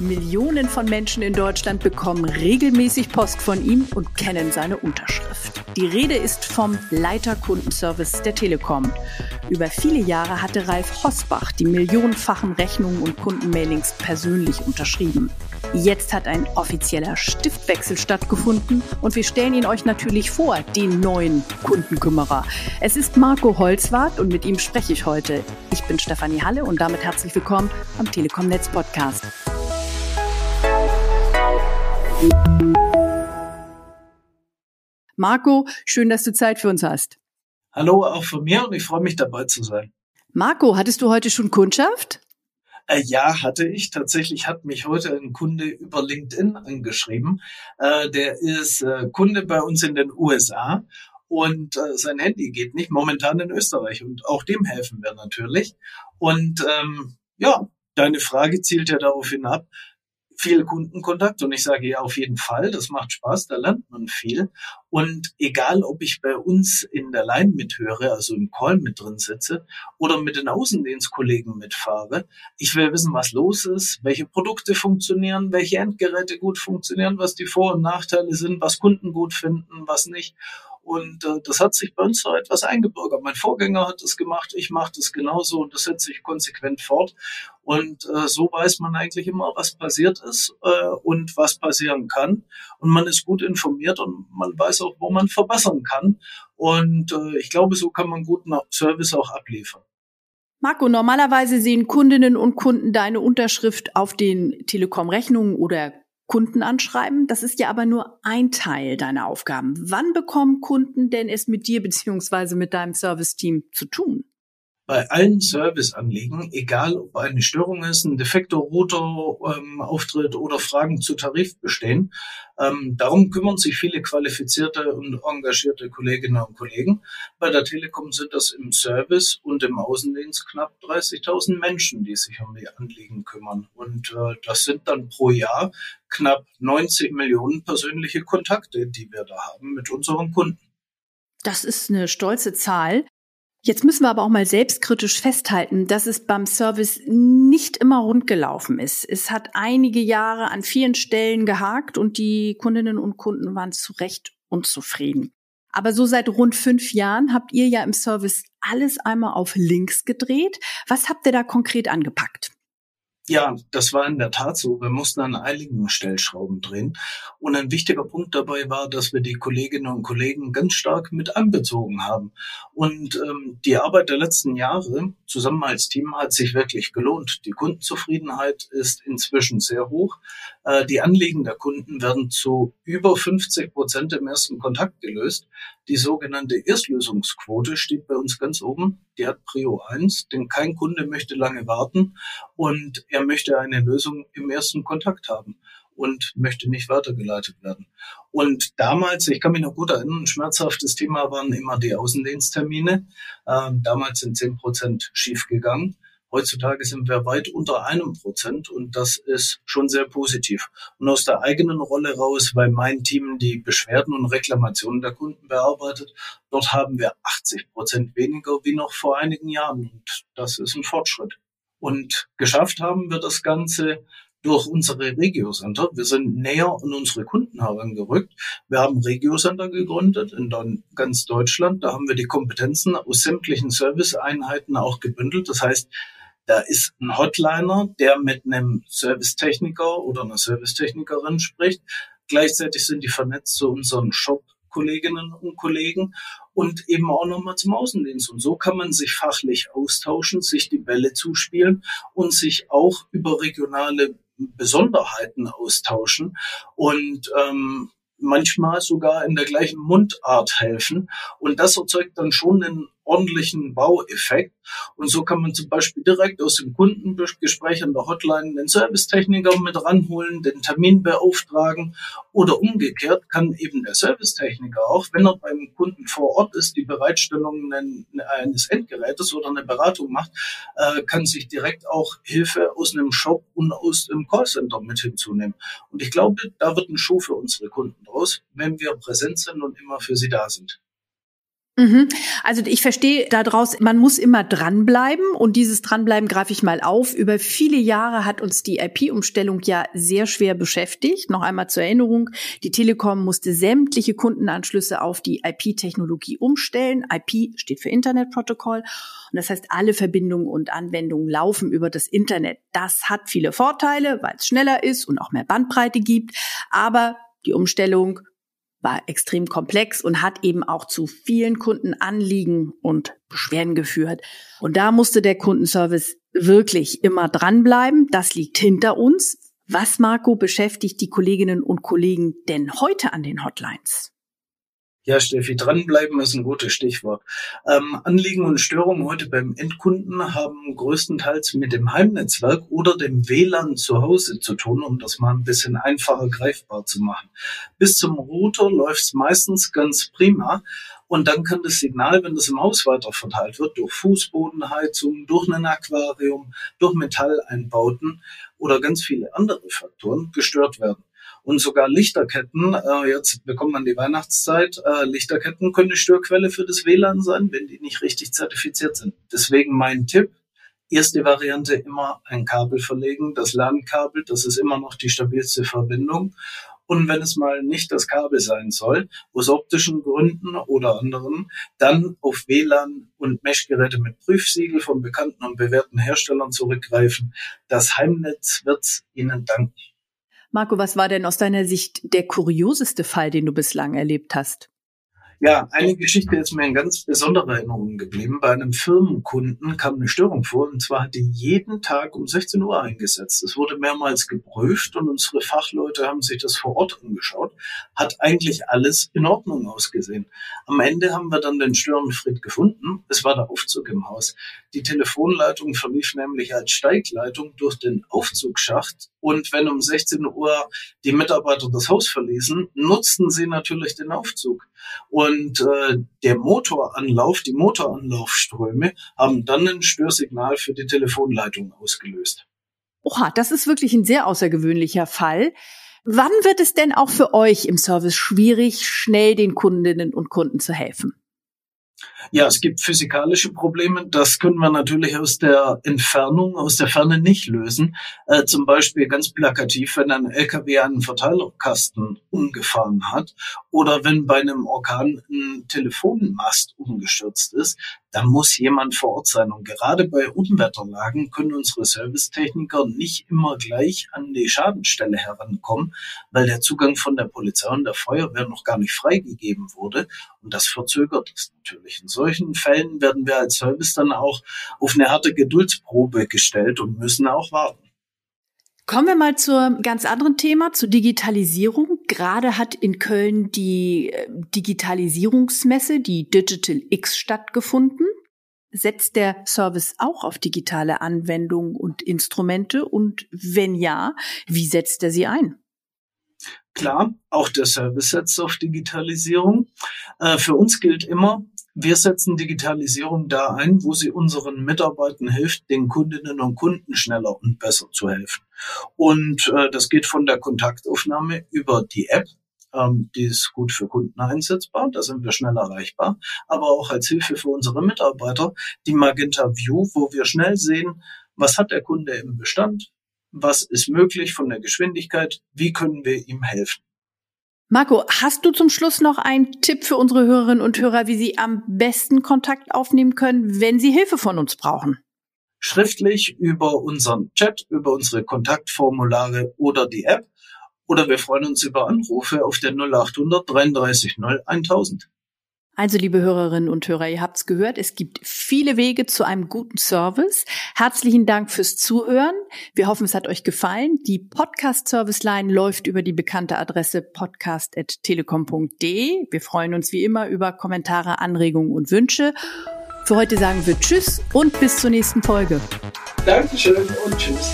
Millionen von Menschen in Deutschland bekommen regelmäßig Post von ihm und kennen seine Unterschrift. Die Rede ist vom Leiter Kundenservice der Telekom. Über viele Jahre hatte Ralf Hosbach die millionenfachen Rechnungen und Kundenmailings persönlich unterschrieben. Jetzt hat ein offizieller Stiftwechsel stattgefunden und wir stellen ihn euch natürlich vor, den neuen Kundenkümmerer. Es ist Marco Holzwart und mit ihm spreche ich heute. Ich bin Stefanie Halle und damit herzlich willkommen am Telekom Netz Podcast. Marco, schön, dass du Zeit für uns hast. Hallo auch von mir und ich freue mich dabei zu sein. Marco, hattest du heute schon Kundschaft? Äh, ja, hatte ich. Tatsächlich hat mich heute ein Kunde über LinkedIn angeschrieben. Äh, der ist äh, Kunde bei uns in den USA und äh, sein Handy geht nicht, momentan in Österreich. Und auch dem helfen wir natürlich. Und ähm, ja, deine Frage zielt ja darauf hinab, viel Kundenkontakt und ich sage ja auf jeden Fall, das macht Spaß, da lernt man viel. Und egal, ob ich bei uns in der Line mithöre, also im Call mit drin sitze oder mit den Außendienstkollegen mitfahre, ich will wissen, was los ist, welche Produkte funktionieren, welche Endgeräte gut funktionieren, was die Vor- und Nachteile sind, was Kunden gut finden, was nicht. Und äh, das hat sich bei uns so etwas eingebürgert. Mein Vorgänger hat das gemacht, ich mache das genauso und das setze ich konsequent fort. Und äh, so weiß man eigentlich immer, was passiert ist äh, und was passieren kann. Und man ist gut informiert und man weiß auch, wo man verbessern kann. Und äh, ich glaube, so kann man guten Service auch abliefern. Marco, normalerweise sehen Kundinnen und Kunden deine Unterschrift auf den Telekom-Rechnungen oder Kunden anschreiben. Das ist ja aber nur ein Teil deiner Aufgaben. Wann bekommen Kunden denn es mit dir beziehungsweise mit deinem Serviceteam zu tun? Bei allen Serviceanliegen, egal ob eine Störung ist, ein defekter Router ähm, auftritt oder Fragen zu Tarif bestehen. Ähm, darum kümmern sich viele qualifizierte und engagierte Kolleginnen und Kollegen. Bei der Telekom sind das im Service und im Außendienst knapp 30.000 Menschen, die sich um die Anliegen kümmern. Und äh, das sind dann pro Jahr knapp 90 Millionen persönliche Kontakte, die wir da haben mit unseren Kunden. Das ist eine stolze Zahl. Jetzt müssen wir aber auch mal selbstkritisch festhalten, dass es beim Service nicht immer rund gelaufen ist. Es hat einige Jahre an vielen Stellen gehakt und die Kundinnen und Kunden waren zu Recht unzufrieden. Aber so seit rund fünf Jahren habt ihr ja im Service alles einmal auf links gedreht. Was habt ihr da konkret angepackt? Ja, das war in der Tat so. Wir mussten an einigen Stellschrauben drehen. Und ein wichtiger Punkt dabei war, dass wir die Kolleginnen und Kollegen ganz stark mit einbezogen haben. Und ähm, die Arbeit der letzten Jahre zusammen als Team hat sich wirklich gelohnt. Die Kundenzufriedenheit ist inzwischen sehr hoch. Äh, die Anliegen der Kunden werden zu über 50 Prozent im ersten Kontakt gelöst. Die sogenannte Erstlösungsquote steht bei uns ganz oben. Die hat Prio 1, denn kein Kunde möchte lange warten und er möchte eine Lösung im ersten Kontakt haben und möchte nicht weitergeleitet werden. Und damals, ich kann mich noch gut erinnern, ein schmerzhaftes Thema waren immer die Außendiensttermine. Ähm, damals sind 10 Prozent schiefgegangen. Heutzutage sind wir weit unter einem Prozent und das ist schon sehr positiv. Und aus der eigenen Rolle raus, weil mein Team die Beschwerden und Reklamationen der Kunden bearbeitet, dort haben wir 80 Prozent weniger wie noch vor einigen Jahren und das ist ein Fortschritt. Und geschafft haben wir das Ganze durch unsere Regiocenter. Wir sind näher an unsere Kunden herangerückt. Wir haben Regiocenter gegründet in ganz Deutschland. Da haben wir die Kompetenzen aus sämtlichen Serviceeinheiten auch gebündelt. Das heißt, da ist ein Hotliner, der mit einem Servicetechniker oder einer Servicetechnikerin spricht. Gleichzeitig sind die vernetzt zu unseren Shop-Kolleginnen und Kollegen und eben auch nochmal zum Außendienst. Und so kann man sich fachlich austauschen, sich die Bälle zuspielen und sich auch über regionale Besonderheiten austauschen und ähm, manchmal sogar in der gleichen Mundart helfen. Und das erzeugt dann schon einen ordentlichen Baueffekt. Und so kann man zum Beispiel direkt aus dem Kundengespräch an der Hotline den Servicetechniker mit ranholen, den Termin beauftragen oder umgekehrt kann eben der Servicetechniker auch, wenn er beim Kunden vor Ort ist, die Bereitstellung eines Endgerätes oder eine Beratung macht, äh, kann sich direkt auch Hilfe aus einem Shop und aus dem Callcenter mit hinzunehmen. Und ich glaube, da wird ein Schuh für unsere Kunden draus, wenn wir präsent sind und immer für sie da sind. Mhm. Also ich verstehe daraus, man muss immer dranbleiben und dieses Dranbleiben greife ich mal auf. Über viele Jahre hat uns die IP-Umstellung ja sehr schwer beschäftigt. Noch einmal zur Erinnerung, die Telekom musste sämtliche Kundenanschlüsse auf die IP-Technologie umstellen. IP steht für Internetprotokoll und das heißt, alle Verbindungen und Anwendungen laufen über das Internet. Das hat viele Vorteile, weil es schneller ist und auch mehr Bandbreite gibt, aber die Umstellung war extrem komplex und hat eben auch zu vielen Kundenanliegen und Beschwerden geführt. Und da musste der Kundenservice wirklich immer dranbleiben. Das liegt hinter uns. Was, Marco, beschäftigt die Kolleginnen und Kollegen denn heute an den Hotlines? Ja, Steffi, dranbleiben ist ein gutes Stichwort. Ähm, Anliegen und Störungen heute beim Endkunden haben größtenteils mit dem Heimnetzwerk oder dem WLAN zu Hause zu tun, um das mal ein bisschen einfacher greifbar zu machen. Bis zum Router läuft es meistens ganz prima. Und dann kann das Signal, wenn das im Haus weiter verteilt wird, durch Fußbodenheizung, durch ein Aquarium, durch Metalleinbauten oder ganz viele andere Faktoren gestört werden. Und sogar Lichterketten, äh, jetzt bekommt man die Weihnachtszeit, äh, Lichterketten können eine Störquelle für das WLAN sein, wenn die nicht richtig zertifiziert sind. Deswegen mein Tipp, erste Variante immer ein Kabel verlegen, das LAN-Kabel, das ist immer noch die stabilste Verbindung. Und wenn es mal nicht das Kabel sein soll, aus optischen Gründen oder anderen, dann auf WLAN und Meshgeräte mit Prüfsiegel von bekannten und bewährten Herstellern zurückgreifen. Das Heimnetz wird's Ihnen danken. Marco, was war denn aus deiner Sicht der kurioseste Fall, den du bislang erlebt hast? Ja, eine Geschichte ist mir in ganz besonderer Erinnerung geblieben. Bei einem Firmenkunden kam eine Störung vor und zwar hat die jeden Tag um 16 Uhr eingesetzt. Es wurde mehrmals geprüft und unsere Fachleute haben sich das vor Ort angeschaut. Hat eigentlich alles in Ordnung ausgesehen. Am Ende haben wir dann den Störenfried gefunden. Es war der Aufzug im Haus. Die Telefonleitung verlief nämlich als Steigleitung durch den Aufzugsschacht und wenn um 16 Uhr die Mitarbeiter das Haus verließen, nutzten sie natürlich den Aufzug. Und äh, der Motoranlauf, die Motoranlaufströme haben dann ein Störsignal für die Telefonleitung ausgelöst. Oha, das ist wirklich ein sehr außergewöhnlicher Fall. Wann wird es denn auch für euch im Service schwierig, schnell den Kundinnen und Kunden zu helfen? Ja, es gibt physikalische Probleme. Das können wir natürlich aus der Entfernung, aus der Ferne nicht lösen. Äh, zum Beispiel ganz plakativ, wenn ein LKW einen Verteilerkasten umgefahren hat oder wenn bei einem Orkan ein Telefonmast umgestürzt ist, dann muss jemand vor Ort sein. Und gerade bei Unwetterlagen können unsere Servicetechniker nicht immer gleich an die Schadenstelle herankommen, weil der Zugang von der Polizei und der Feuerwehr noch gar nicht freigegeben wurde. Und das verzögert es natürlich. Solchen Fällen werden wir als Service dann auch auf eine harte Geduldsprobe gestellt und müssen auch warten. Kommen wir mal zur ganz anderen Thema, zur Digitalisierung. Gerade hat in Köln die äh, Digitalisierungsmesse, die Digital X, stattgefunden. Setzt der Service auch auf digitale Anwendungen und Instrumente? Und wenn ja, wie setzt er sie ein? Klar, auch der Service setzt auf Digitalisierung. Äh, für uns gilt immer, wir setzen Digitalisierung da ein, wo sie unseren Mitarbeitern hilft, den Kundinnen und Kunden schneller und besser zu helfen. Und äh, das geht von der Kontaktaufnahme über die App, ähm, die ist gut für Kunden einsetzbar, da sind wir schnell erreichbar, aber auch als Hilfe für unsere Mitarbeiter die Magenta View, wo wir schnell sehen, was hat der Kunde im Bestand, was ist möglich von der Geschwindigkeit, wie können wir ihm helfen. Marco, hast du zum Schluss noch einen Tipp für unsere Hörerinnen und Hörer, wie sie am besten Kontakt aufnehmen können, wenn sie Hilfe von uns brauchen? Schriftlich über unseren Chat, über unsere Kontaktformulare oder die App. Oder wir freuen uns über Anrufe auf der 0800 33 0 1000. Also, liebe Hörerinnen und Hörer, ihr habt's gehört, es gibt viele Wege zu einem guten Service. Herzlichen Dank fürs Zuhören. Wir hoffen, es hat euch gefallen. Die Podcast-Service-Line läuft über die bekannte Adresse podcast.telekom.de. Wir freuen uns wie immer über Kommentare, Anregungen und Wünsche. Für heute sagen wir Tschüss und bis zur nächsten Folge. Dankeschön und Tschüss.